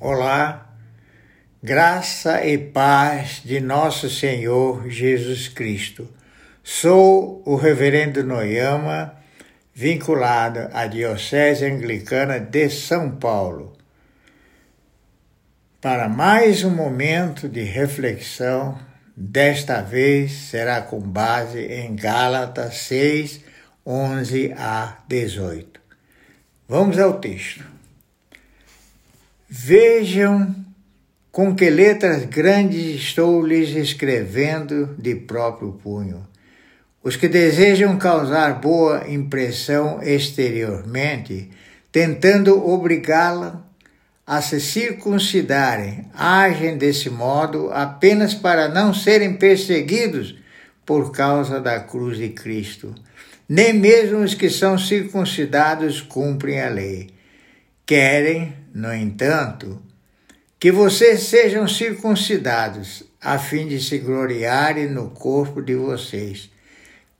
Olá, graça e paz de nosso Senhor Jesus Cristo. Sou o Reverendo Noyama, vinculado à Diocese Anglicana de São Paulo. Para mais um momento de reflexão, desta vez será com base em Gálatas 6, 11 a 18. Vamos ao texto. Vejam com que letras grandes estou lhes escrevendo de próprio punho. Os que desejam causar boa impressão exteriormente, tentando obrigá-la a se circuncidarem, agem desse modo apenas para não serem perseguidos por causa da cruz de Cristo. Nem mesmo os que são circuncidados cumprem a lei. Querem, no entanto, que vocês sejam circuncidados, a fim de se gloriarem no corpo de vocês.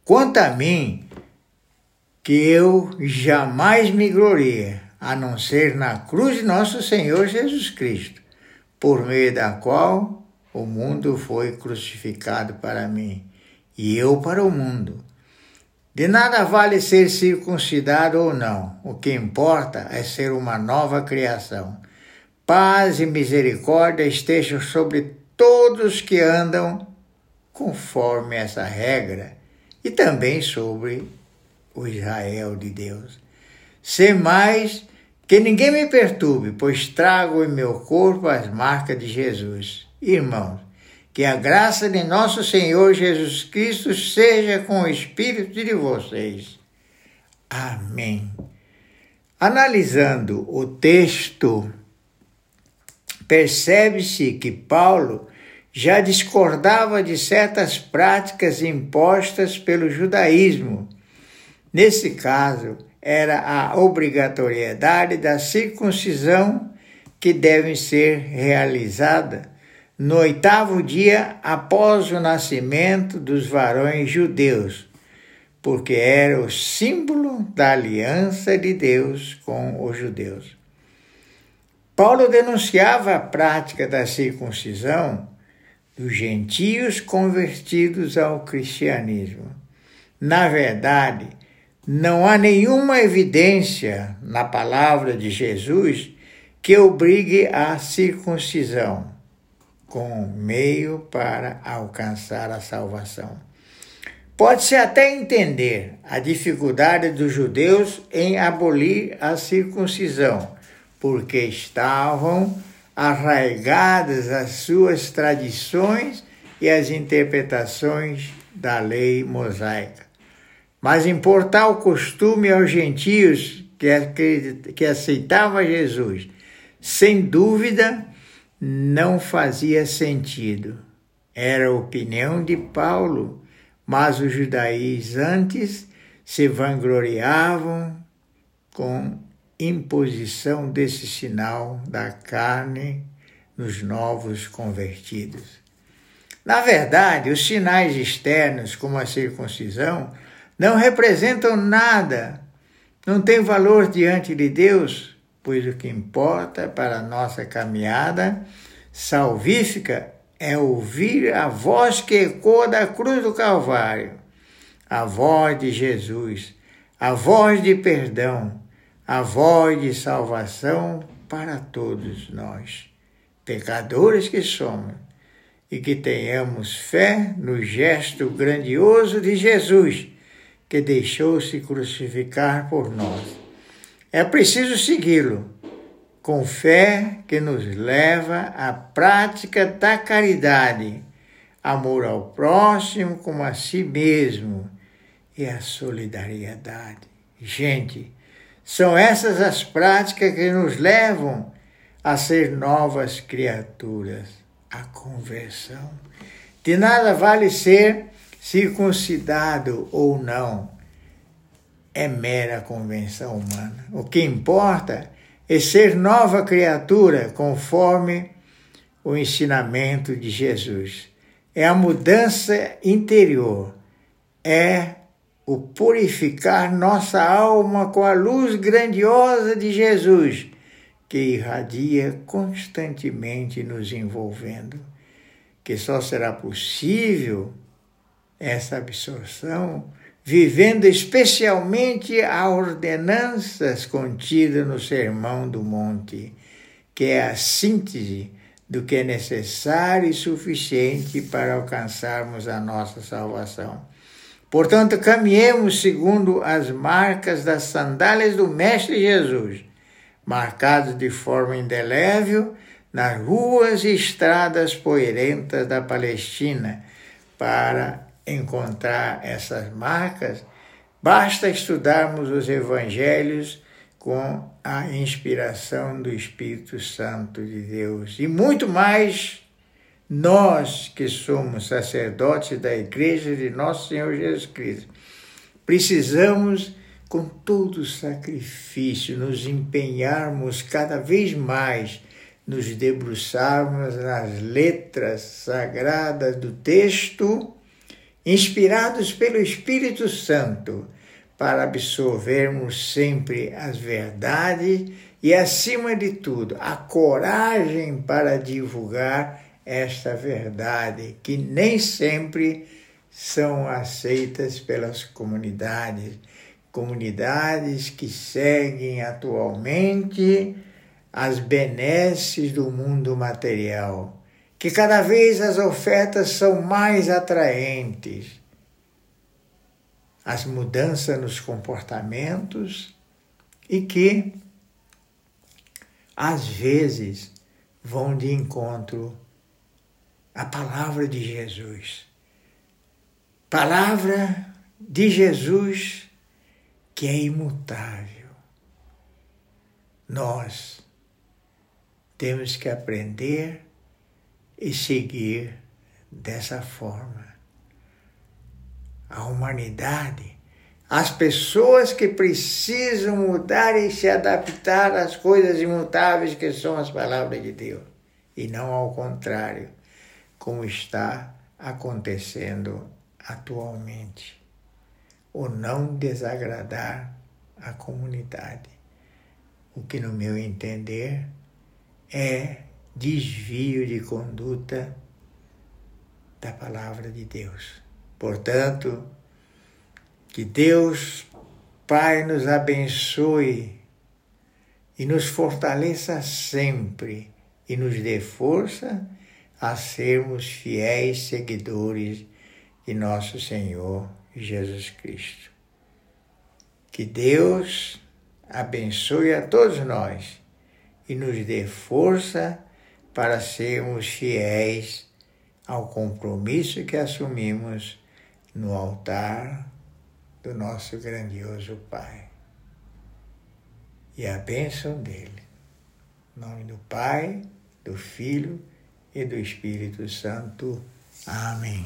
Quanto a mim, que eu jamais me glorie, a não ser na cruz de nosso Senhor Jesus Cristo, por meio da qual o mundo foi crucificado para mim e eu para o mundo. De nada vale ser circuncidado ou não, o que importa é ser uma nova criação. Paz e misericórdia estejam sobre todos que andam conforme essa regra e também sobre o Israel de Deus. Sem mais que ninguém me perturbe, pois trago em meu corpo as marcas de Jesus. Irmãos, que a graça de nosso Senhor Jesus Cristo seja com o espírito de vocês. Amém. Analisando o texto, percebe-se que Paulo já discordava de certas práticas impostas pelo judaísmo. Nesse caso, era a obrigatoriedade da circuncisão que deve ser realizada no oitavo dia após o nascimento dos varões judeus, porque era o símbolo da aliança de Deus com os judeus. Paulo denunciava a prática da circuncisão dos gentios convertidos ao cristianismo. Na verdade, não há nenhuma evidência na palavra de Jesus que obrigue à circuncisão com meio para alcançar a salvação. Pode-se até entender a dificuldade dos judeus em abolir a circuncisão, porque estavam arraigadas as suas tradições e as interpretações da lei mosaica. Mas importar o costume aos gentios que, que aceitavam Jesus, sem dúvida, não fazia sentido. Era a opinião de Paulo, mas os judaizantes se vangloriavam com imposição desse sinal da carne nos novos convertidos. Na verdade, os sinais externos, como a circuncisão, não representam nada, não têm valor diante de Deus, pois o que importa para a nossa caminhada salvífica é ouvir a voz que ecoa da cruz do Calvário, a voz de Jesus, a voz de perdão, a voz de salvação para todos nós, pecadores que somos, e que tenhamos fé no gesto grandioso de Jesus, que deixou-se crucificar por nós é preciso segui-lo com fé que nos leva à prática da caridade, amor ao próximo como a si mesmo e a solidariedade. Gente, são essas as práticas que nos levam a ser novas criaturas, a conversão. De nada vale ser circuncidado ou não é mera convenção humana. O que importa é ser nova criatura conforme o ensinamento de Jesus. É a mudança interior, é o purificar nossa alma com a luz grandiosa de Jesus, que irradia constantemente nos envolvendo, que só será possível essa absorção vivendo especialmente as ordenanças contidas no Sermão do Monte, que é a síntese do que é necessário e suficiente para alcançarmos a nossa salvação. Portanto, caminhemos segundo as marcas das sandálias do Mestre Jesus, marcados de forma indelével nas ruas e estradas poeirentas da Palestina, para encontrar essas marcas, basta estudarmos os evangelhos com a inspiração do Espírito Santo de Deus. E muito mais nós que somos sacerdotes da Igreja de Nosso Senhor Jesus Cristo, precisamos, com todo sacrifício, nos empenharmos cada vez mais, nos debruçarmos nas letras sagradas do texto, inspirados pelo Espírito Santo para absorvermos sempre as verdades e, acima de tudo, a coragem para divulgar esta verdade, que nem sempre são aceitas pelas comunidades, comunidades que seguem atualmente as benesses do mundo material, que cada vez as ofertas são mais atraentes as mudanças nos comportamentos e que, às vezes, vão de encontro à palavra de Jesus. Palavra de Jesus que é imutável. Nós temos que aprender e seguir dessa forma a humanidade, as pessoas que precisam mudar e se adaptar às coisas imutáveis que são as palavras de Deus, e não ao contrário, como está acontecendo atualmente. O não desagradar a comunidade. O que, no meu entender, é desvio de conduta da palavra de Deus. Portanto, que Deus, Pai, nos abençoe e nos fortaleça sempre e nos dê força a sermos fiéis seguidores de nosso Senhor Jesus Cristo. Que Deus abençoe a todos nós e nos dê força para sermos fiéis ao compromisso que assumimos no altar do nosso grandioso Pai. E a bênção dele. Em nome do Pai, do Filho e do Espírito Santo. Amém.